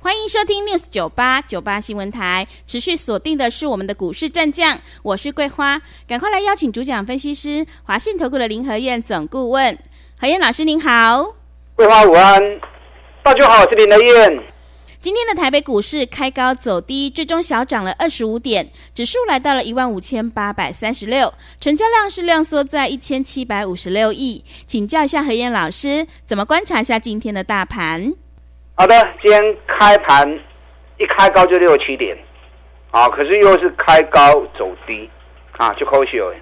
欢迎收听 News 九八九八新闻台，持续锁定的是我们的股市战将，我是桂花，赶快来邀请主讲分析师华信投顾的林和燕总顾问，何燕老师您好，桂花午安，大家好，我是林和燕。今天的台北股市开高走低，最终小涨了二十五点，指数来到了一万五千八百三十六，成交量是量缩在一千七百五十六亿，请教一下何燕老师，怎么观察一下今天的大盘？好的，今天开盘一开高就六七点，啊，可是又是开高走低，啊，就可惜了。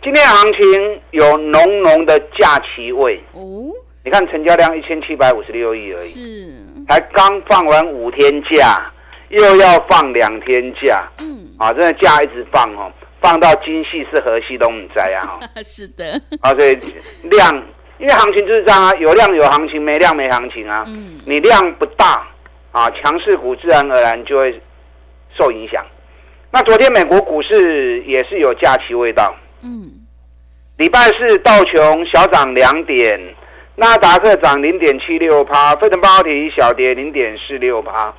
今天行情有浓浓的假期味哦。你看成交量一千七百五十六亿而已，是，才刚放完五天假，又要放两天假，嗯，啊，真的假一直放哦，放到今夕是何夕都不知啊。是的，啊，所以量。因为行情就是这样啊，有量有行情，没量没行情啊。嗯，你量不大啊，强势股自然而然就会受影响。那昨天美国股市也是有假期味道。嗯，礼拜四道琼小涨两点，纳达克涨零点七六趴，费城半导体小跌零点四六趴。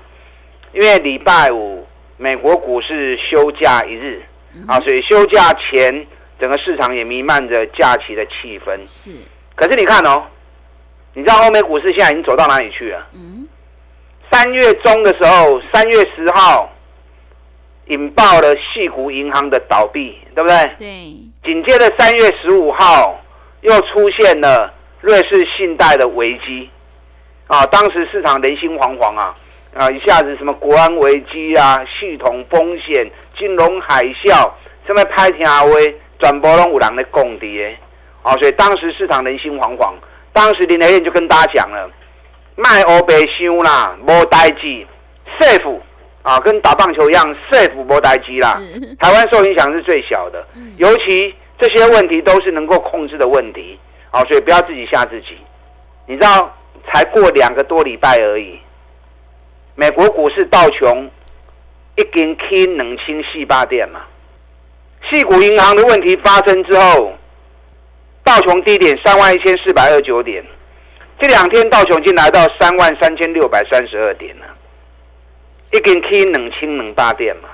因为礼拜五美国股市休假一日啊，所以休假前整个市场也弥漫着假期的气氛。是。可是你看哦，你知道欧美股市现在已经走到哪里去了？嗯，三月中的时候，三月十号引爆了矽谷银行的倒闭，对不对？对。紧接着三月十五号又出现了瑞士信贷的危机，啊，当时市场人心惶惶啊，啊，一下子什么国安危机啊，系统风险、金融海啸，什么拍天下威，转播拢有人在讲的。哦，所以当时市场人心惶惶，当时林德燕就跟大家讲了，卖欧白修啦，无代志，safe 啊，跟打棒球一样，safe 无代志啦。台湾受影响是最小的，尤其这些问题都是能够控制的问题，好，所以不要自己吓自己。你知道，才过两个多礼拜而已，美国股市道琼已经 K 冷清四八点嘛，矽谷银行的问题发生之后。道琼低点三万一千四百二十九点，这两天道琼已经来到三万三千六百三十二点了，一根 K 冷清冷大点嘛。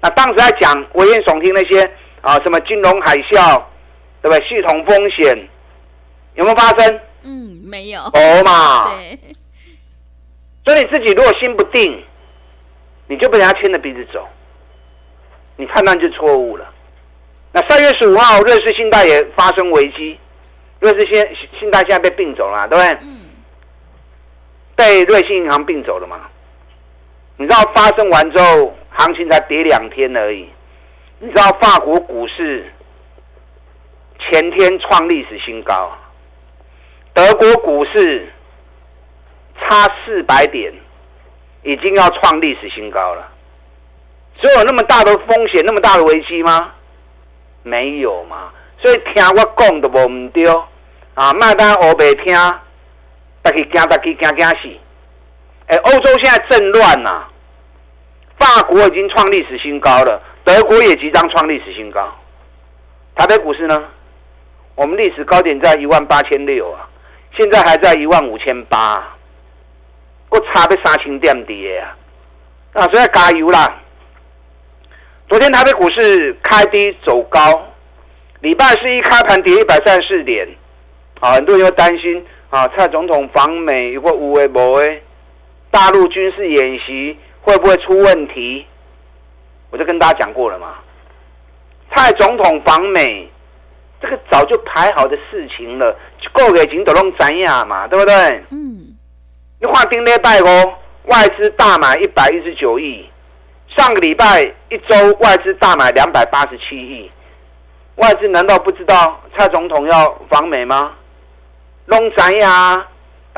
那当时在讲危言耸听那些啊，什么金融海啸，对不对？系统风险有没有发生？嗯，没有。哦嘛。对。所以你自己如果心不定，你就被人家牵着鼻子走，你判断就错误了。那三月十五号，瑞士信贷也发生危机，瑞士信信贷现在被并走了，对不对？嗯。被瑞信银行并走了嘛？你知道发生完之后，行情才跌两天而已。你知道法国股市前天创历史新高，德国股市差四百点，已经要创历史新高了。所以有那么大的风险，那么大的危机吗？没有嘛，所以听我讲都无唔对啊！麦当欧白听，大家惊，大家惊惊死！哎，欧洲现在正乱呐、啊，法国已经创历史新高了，德国也即将创历史新高。台北股市呢？我们历史高点在一万八千六啊，现在还在一万五千八，我差要三千点跌啊！啊，所以要加油啦！昨天台北股市开低走高，礼拜四一开盘跌一百三十四点，啊，很多人又担心啊，蔡总统访美如果无为无为，大陆军事演习会不会出问题？我就跟大家讲过了嘛，蔡总统访美，这个早就排好的事情了，够给警都拢知影嘛，对不对？嗯，你话丁礼拜哦，外资大买一百一十九亿。上个礼拜一周外资大买两百八十七亿，外资难道不知道蔡总统要访美吗？弄怎样啊？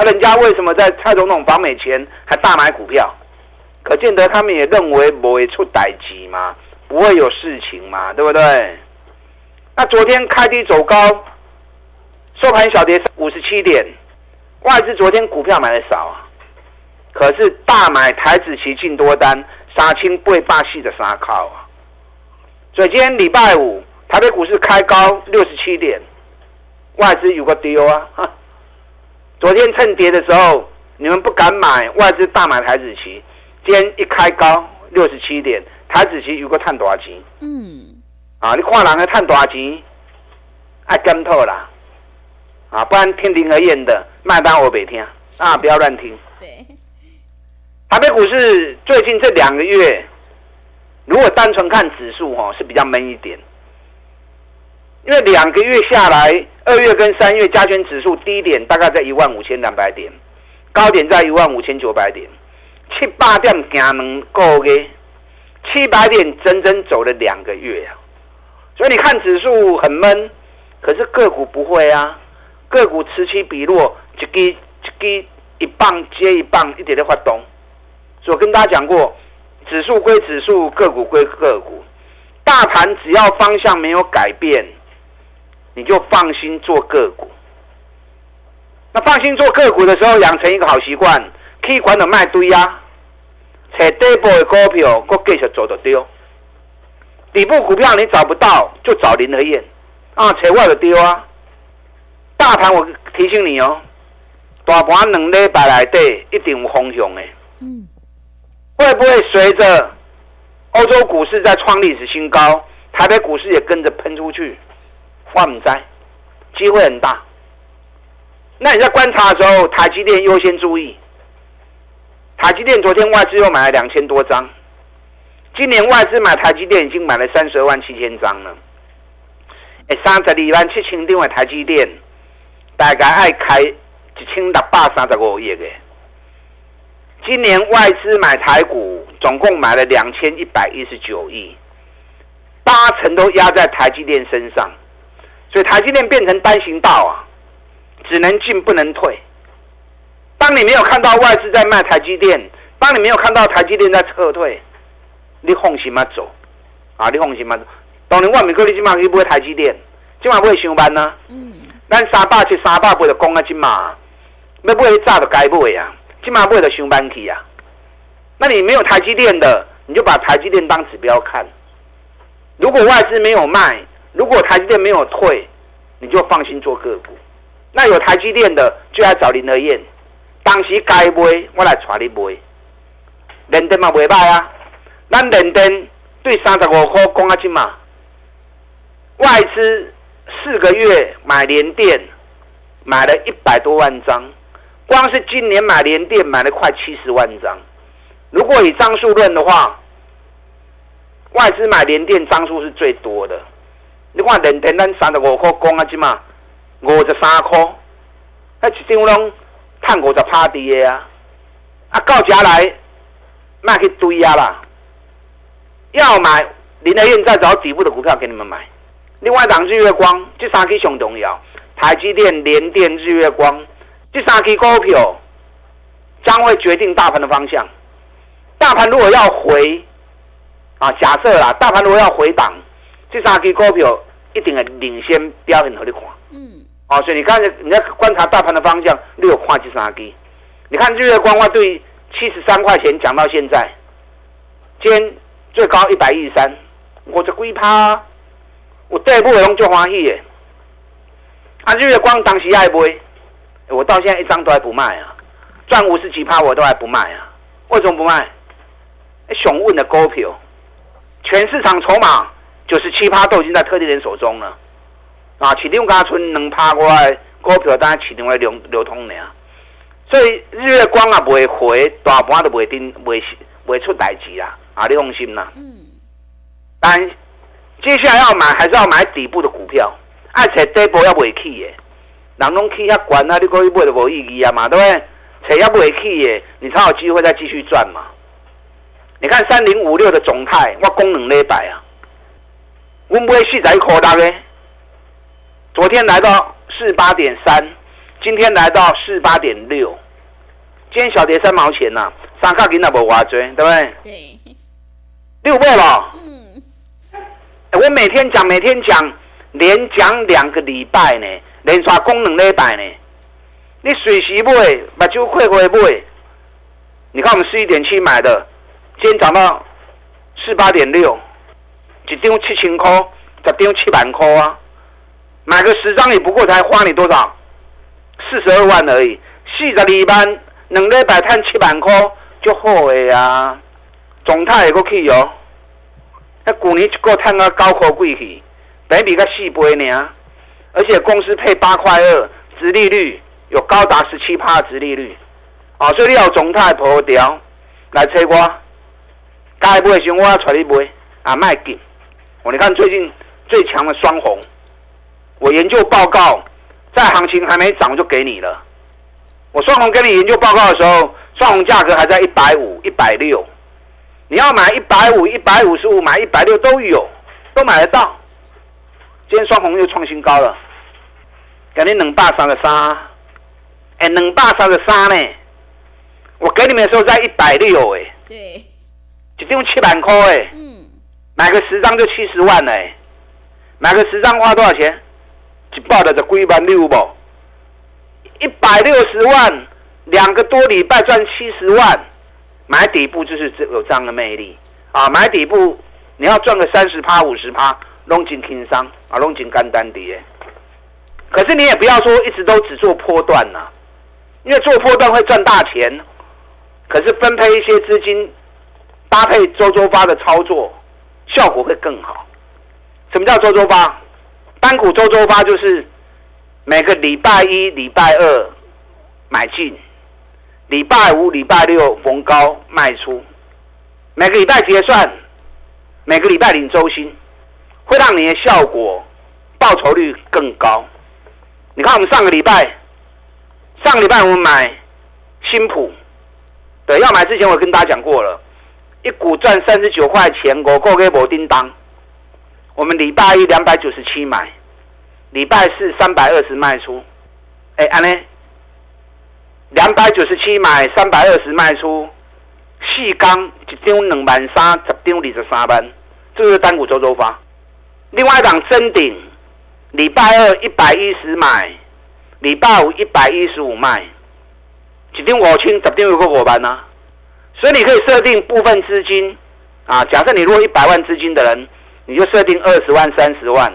人家为什么在蔡总统访美前还大买股票？可见得他们也认为不会出代志嘛，不会有事情嘛，对不对？那昨天开低走高，收盘小跌五十七点，外资昨天股票买的少啊，可是大买台指期进多单杀青不会霸气的杀靠啊，所以今天礼拜五台北股市开高六十七点，外资有个丢啊，昨天趁跌的时候你们不敢买，外资大买台子期，今天一开高六十七点。台子期有个探多少钱？嗯，啊，你看人家探多少钱，爱跟透啦，啊，不然听林和彦的，麦当我别听，啊，不要乱听。对，台北股市最近这两个月，如果单纯看指数哦，是比较闷一点，因为两个月下来，二月跟三月加权指数低点大概在一万五千两百点，高点在一万五千九百点，七八点行两个月。七百点整整走了两个月啊，所以你看指数很闷，可是个股不会啊，个股此起彼落，一支一支一棒接一棒，一点点发动。我跟大家讲过，指数归指数，个股归个股，大盘只要方向没有改变，你就放心做个股。那放心做个股的时候，养成一个好习惯，可以管的卖堆呀。找底部的股票，我继续做就丢。底部股票你找不到，就找林和燕啊，找我就丢啊。大盘我提醒你哦，大盘两礼拜来对，一定有方向的。嗯，会不会随着欧洲股市在创历史新高，台北股市也跟着喷出去？我唔知，机会很大。那你在观察的时候，台积电优先注意。台积电昨天外资又买了两千多张，今年外资买台积电已经买了三十二万七千张了。哎，三十二万七千张的台积电，大概爱开一千六百三十五亿嘅。今年外资买台股总共买了两千一百一十九亿，八成都压在台积电身上，所以台积电变成单行道啊，只能进不能退。当你没有看到外资在卖台积电，当你没有看到台积电在撤退，你放心吗走？啊，你放心吗？当年万美科你今晚可以不会台积电，今晚不会上班呢？嗯，咱三百七三百八的讲啊，今晚要不会炸的该不会啊？今晚不会的上班去啊？那你没有台积电的，你就把台积电当指标看。如果外资没有卖，如果台积电没有退，你就放心做个股。那有台积电的，就要找林和彦。当时该买，我来带你买。联电嘛袂歹啊，咱联电对三十五块讲啊，金嘛。外资四个月买联电，买了一百多万张，光是今年买联电买了快七十万张。如果以张数论的话，外资买联电张数是最多的。你看联电咱三十五块讲啊，金嘛，五十三块，那一张拢。看五十趴跌啊！啊，到家来，卖去堆啊啦！要买林和彦再找底部的股票给你们买。另外，档日月光这三支上重要，台积电、联电、日月光这三支股票将会决定大盘的方向。大盘如果要回啊，假设啦，大盘如果要回档，这三支股票一定会领先表现给你看。嗯。哦，所以你看，你在观察大盘的方向，你有跨几三支？你看日月光，我对七十三块钱讲到现在，今天最高一百一十三，我这龟趴，我这一步我就欢喜耶。啊，日月光当时爱不会，我到现在一张都还不卖啊，赚五十几趴我都还不卖啊，为什么不卖？熊问的股票，全市场筹码九十七趴都已经在特定人手中了。啊，市场加存两趴过来，股票当然市场会流流通的啊。所以日月光啊，不会回，大盘都不会定，不会不会出代志啦。啊，你放心啦。嗯。但接下来要买，还是要买底部的股票，而且底部要不会起的，人拢去遐悬啊，你可以买就无意义啊嘛，对不对？谁要不会去耶，你才有机会再继续赚嘛。你看三零五六的总泰，我讲两礼拜啊，我买四十一块六的。昨天来到四八点三，今天来到四八点六，今天小跌三毛钱呐、啊，三卡给那不划追，对不对？对，六倍了。嗯，我每天讲，每天讲，连讲两个礼拜呢，连刷功能礼拜呢。你随时买，目睭快快买。你看我们十一点七买的，今天涨到四八点六，一张七千块，十张七万块啊！买个十张也不过才花你多少？四十二万而已，四十二万，两礼拜赚七万块就好了呀。总态也过去哦。那去年一个赚个高科贵去，本比个四倍呢，而且公司配八块二，殖利率有高达十七趴殖利率，啊，所以你要总泰破掉来催我，该买的时我要带你买，啊，卖紧。我你看最近最强的双红，我研究报告在行情还没涨就给你了。我双红给你研究报告的时候，双红价格还在一百五、一百六。你要买一百五、一百五十五，买一百六都有，都买得到。今天双红又创新高了，给你两百三十三，哎，两百三十三呢？我给你们的时候在一百六，哎，对，一张七万块，哎，嗯，买个十张就七十万，哎，买个十张花多少钱？一百的就几万六不？一百六十万，两个多礼拜赚七十万。买底部就是这有这样的魅力啊！买底部你要赚个三十趴、五十趴，拢真轻松啊，拢真简单的。可是你也不要说一直都只做波段呐、啊，因为做波段会赚大钱，可是分配一些资金搭配周周发的操作，效果会更好。什么叫周周发？单股周周发就是每个礼拜一、礼拜二买进。礼拜五、礼拜六逢高卖出，每个礼拜结算，每个礼拜领周薪，会让你的效果报酬率更高。你看，我们上个礼拜，上个礼拜我们买新普，对，要买之前我跟大家讲过了，一股赚三十九块钱，我够给我叮当。我们礼拜一两百九十七买，礼拜四三百二十卖出，哎，安呢？两百九十七买，三百二十卖出，四缸一张两万三，十张二十三万，这个是单股周周发。另外一档臻鼎，礼拜二一百一十买，礼拜五一百一十五卖，一张五千，十张有个五万呢。所以你可以设定部分资金啊，假设你如果一百万资金的人，你就设定二十万、三十万，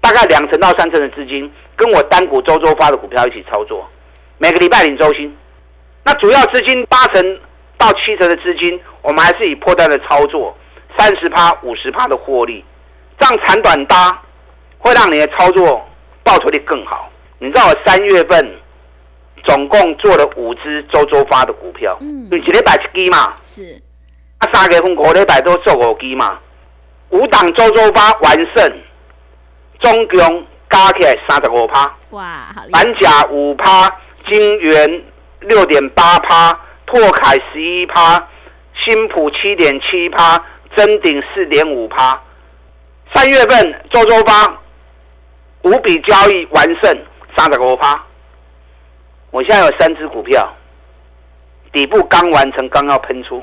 大概两成到三成的资金，跟我单股周周发的股票一起操作。每个礼拜领周薪，那主要资金八成到七成的资金，我们还是以破单的操作，三十趴、五十趴的获利，这样长短搭，会让你的操作报酬率更好。你知道我三月份总共做了五支周周发的股票，嗯，一礼拜一支嘛，是，啊，三月份五礼拜都做五支嘛，五档周周发完胜，总共加起来三十五趴，哇，好板甲五趴。金元六点八趴，拓凯十一趴，新普七点七趴，真鼎四点五趴。三月份周周发五笔交易完胜三十五趴。我现在有三只股票，底部刚完成，刚要喷出，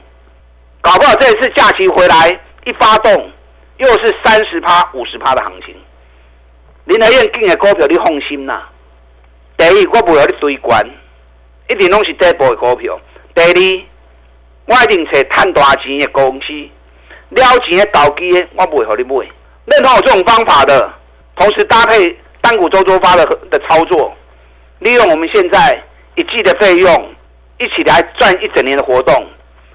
搞不好这一次假期回来一发动，又是三十趴、五十趴的行情。林和彦进的股票你放心呐。第一，我不会让你追关，一定拢是底部的股票。第二，我一定找赚大钱的公司，了钱的投机，我不会让你买。认同我这种方法的，同时搭配单股周周发的的操作，利用我们现在一季的费用，一起来赚一整年的活动，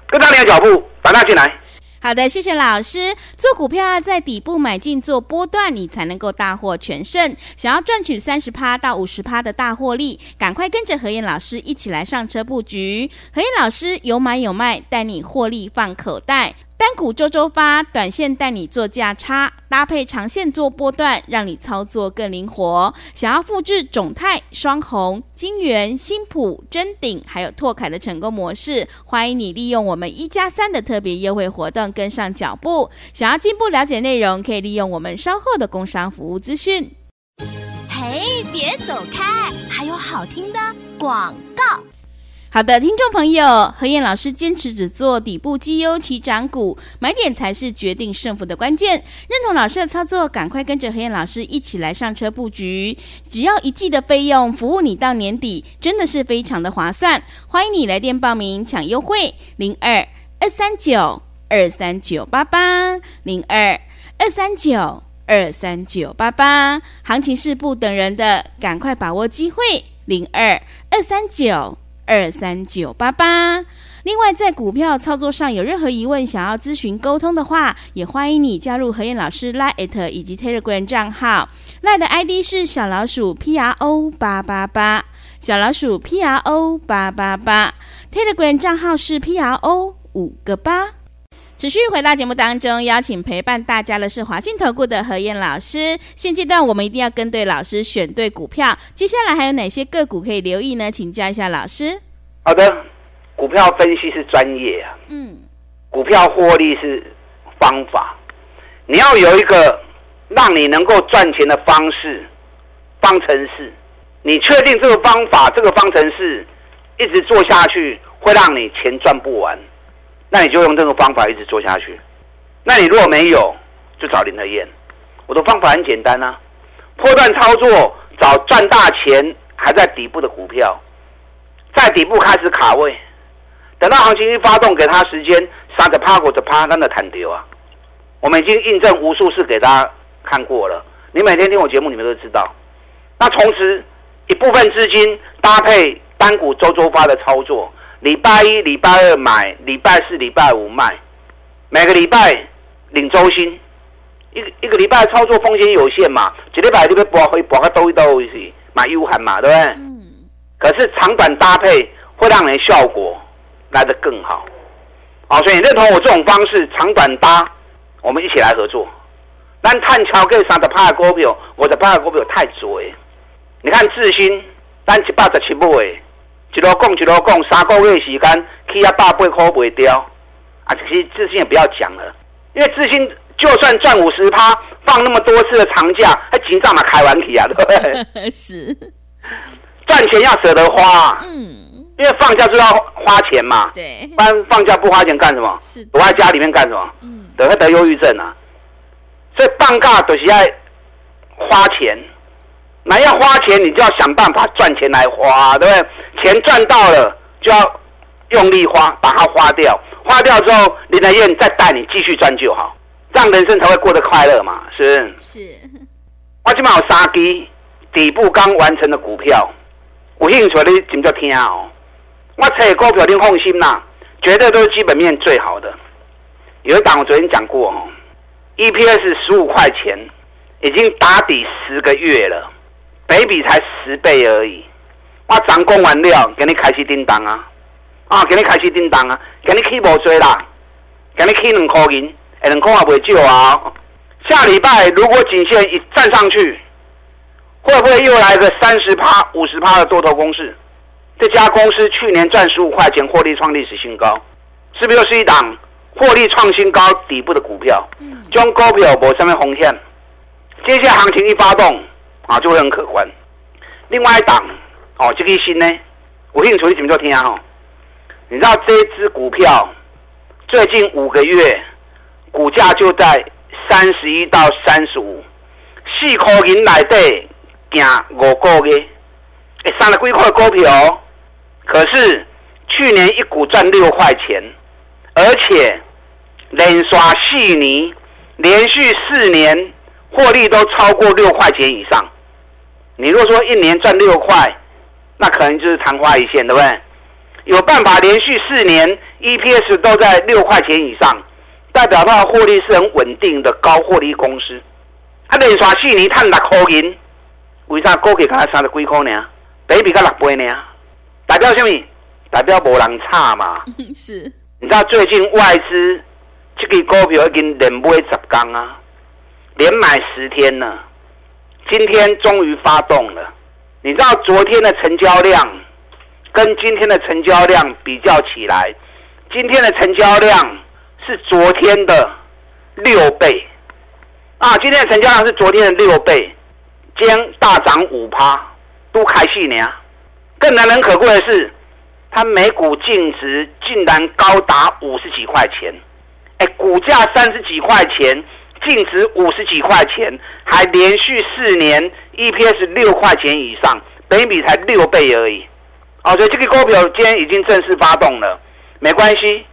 跟上你的脚步，打大进来。好的，谢谢老师。做股票要在底部买进做波段，你才能够大获全胜。想要赚取三十趴到五十趴的大获利，赶快跟着何燕老师一起来上车布局。何燕老师有买有卖，带你获利放口袋。单股周周发，短线带你做价差，搭配长线做波段，让你操作更灵活。想要复制种泰、双红、金源、新普、臻鼎，还有拓凯的成功模式，欢迎你利用我们一加三的特别优惠活动跟上脚步。想要进一步了解内容，可以利用我们稍后的工商服务资讯。嘿，别走开，还有好听的广告。好的，听众朋友，何燕老师坚持只做底部绩优起涨股，买点才是决定胜负的关键。认同老师的操作，赶快跟着何燕老师一起来上车布局。只要一季的费用，服务你到年底，真的是非常的划算。欢迎你来电报名抢优惠，零二二三九二三九八八零二二三九二三九八八。行情是不等人的，赶快把握机会，零二二三九。二三九八八。另外，在股票操作上有任何疑问，想要咨询沟通的话，也欢迎你加入何燕老师 Line 以及 Telegram 账号。Line 的 ID 是小老鼠 P R O 八八八，小老鼠 P R O 八八八。Telegram 账号是 P R O 五个八。持续回到节目当中，邀请陪伴大家的是华信投顾的何燕老师。现阶段我们一定要跟对老师，选对股票。接下来还有哪些个股可以留意呢？请教一下老师。好的，股票分析是专业啊，嗯，股票获利是方法。你要有一个让你能够赚钱的方式方程式，你确定这个方法这个方程式一直做下去，会让你钱赚不完。那你就用这个方法一直做下去。那你如果没有，就找林和彦。我的方法很简单啊，破断操作，找赚大钱还在底部的股票，在底部开始卡位，等到行情一发动，给他时间，三十趴或者趴，让他弹丢啊。我们已经印证无数次给大家看过了。你每天听我节目，你们都知道。那同时，一部分资金搭配单股周周发的操作。礼拜一、礼拜二买，礼拜四、礼拜五卖，每个礼拜领周薪，一个一个礼拜操作风险有限嘛，一礼拜你要博会博个兜一兜是买有限嘛，对不对？嗯。可是长短搭配会让人效果来得更好，好，所以你认同我这种方式，长短搭，我们一起来合作。但探桥跟三十趴的股票，我的趴的股票太多。你看智新，单一百十七买。一路讲一路讲，三个月时间起啊百八块卖掉，啊，其实自信也不要讲了，因为自信就算赚五十趴，放那么多次的长假，还紧张嘛开完体啊，对不对？是，赚钱要舍得花，嗯，因为放假就要花钱嘛，对，不然放假不花钱干什么？是，躲在家里面干什么？嗯，得会得忧郁症啊，所以放假都是要花钱。那要花钱，你就要想办法赚钱来花，对不对？钱赚到了就要用力花，把它花掉。花掉之后，林来燕再带你继续赚就好，这样人生才会过得快乐嘛，是不是？是。我今晚有三支底部刚完成的股票，有兴趣你请就听哦。我猜股票你放心啦，绝对都是基本面最好的。有一档我昨天讲过哦，EPS 十五块钱，已经打底十个月了。每笔才十倍而已，我涨工完了，给你开始叮当啊，啊，给你开始叮当啊，给你起无追啦，给你起两块银，哎，两块也不少啊。下礼拜如果颈线一站上去，会不会又来个三十趴、五十趴的多头攻势？这家公司去年赚十五块钱，获利创历史新高，是不是又是一档获利创新高底部的股票？嗯，将股票无什么风险，接下来行情一发动。啊，就会很可观。另外一档，哦，这个新呢，我兴趣你怎么做听啊？你知道这支股票最近五个月股价就在三十一到三十五，四块银来对，行五个月，哎，上了几块股票，可是去年一股赚六块钱，而且连刷四年，连续四年获利都超过六块钱以上。你如果说一年赚六块，那可能就是昙花一现，对不对？有办法连续四年 EPS 都在六块钱以上，代表它的获利是很稳定的高获利公司。啊，连续四年赚六块银，为啥股价才三十几块呢？比比才六倍呢？代表什么？代表无人差嘛。是。你知道最近外资这个股票已经连买十天啊，连买十天了。今天终于发动了，你知道昨天的成交量跟今天的成交量比较起来，今天的成交量是昨天的六倍啊！今天的成交量是昨天的六倍，今天大涨五趴，都开戏呢。更难能可贵的是，它每股净值竟然高达五十几块钱，哎，股价三十几块钱，净值五十几块钱，还连续四年 EPS 六块钱以上，本益比才六倍而已。哦，所以这个股票今天已经正式发动了，没关系，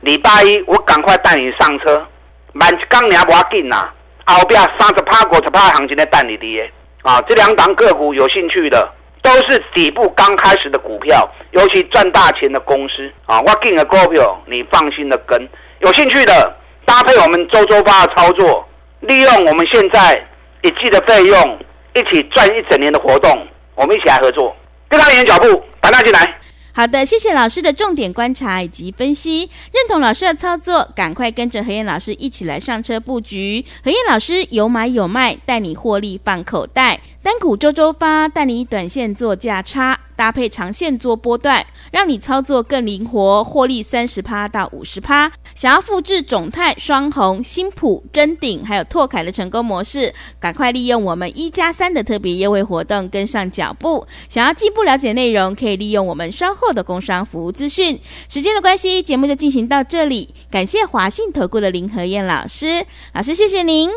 礼拜一我赶快带你上车，满刚你还不要紧呐，后边三十趴、五十趴行情在带你的，啊，这两档个股有兴趣的。都是底部刚开始的股票，尤其赚大钱的公司啊！我给你的股票，你放心的跟。有兴趣的搭配我们周周发的操作，利用我们现在一季的费用，一起赚一整年的活动，我们一起来合作。跟上你的脚步，把它进来。好的，谢谢老师的重点观察以及分析，认同老师的操作，赶快跟着何燕老师一起来上车布局。何燕老师有买有卖，带你获利放口袋。单股周周发，带你短线做价差，搭配长线做波段，让你操作更灵活，获利三十趴到五十趴。想要复制总泰、双红、新普、臻鼎还有拓凯的成功模式，赶快利用我们一加三的特别优惠活动，跟上脚步。想要进一步了解内容，可以利用我们稍后的工商服务资讯。时间的关系，节目就进行到这里。感谢华信投顾的林和燕老师，老师谢谢您。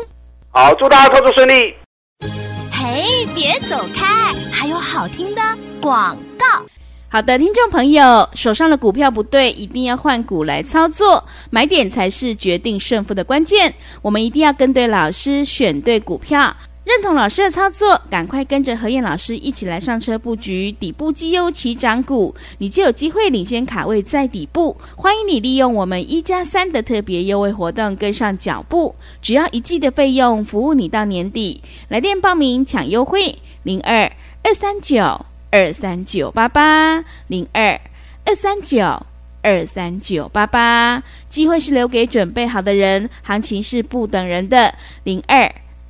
好，祝大家操作顺利。哎，别走开！还有好听的广告。好的，听众朋友，手上的股票不对，一定要换股来操作，买点才是决定胜负的关键。我们一定要跟对老师，选对股票。认同老师的操作，赶快跟着何燕老师一起来上车布局底部绩优起涨股，你就有机会领先卡位在底部。欢迎你利用我们一加三的特别优惠活动跟上脚步，只要一季的费用，服务你到年底。来电报名抢优惠，零二二三九二三九八八零二二三九二三九八八。机会是留给准备好的人，行情是不等人的，零二。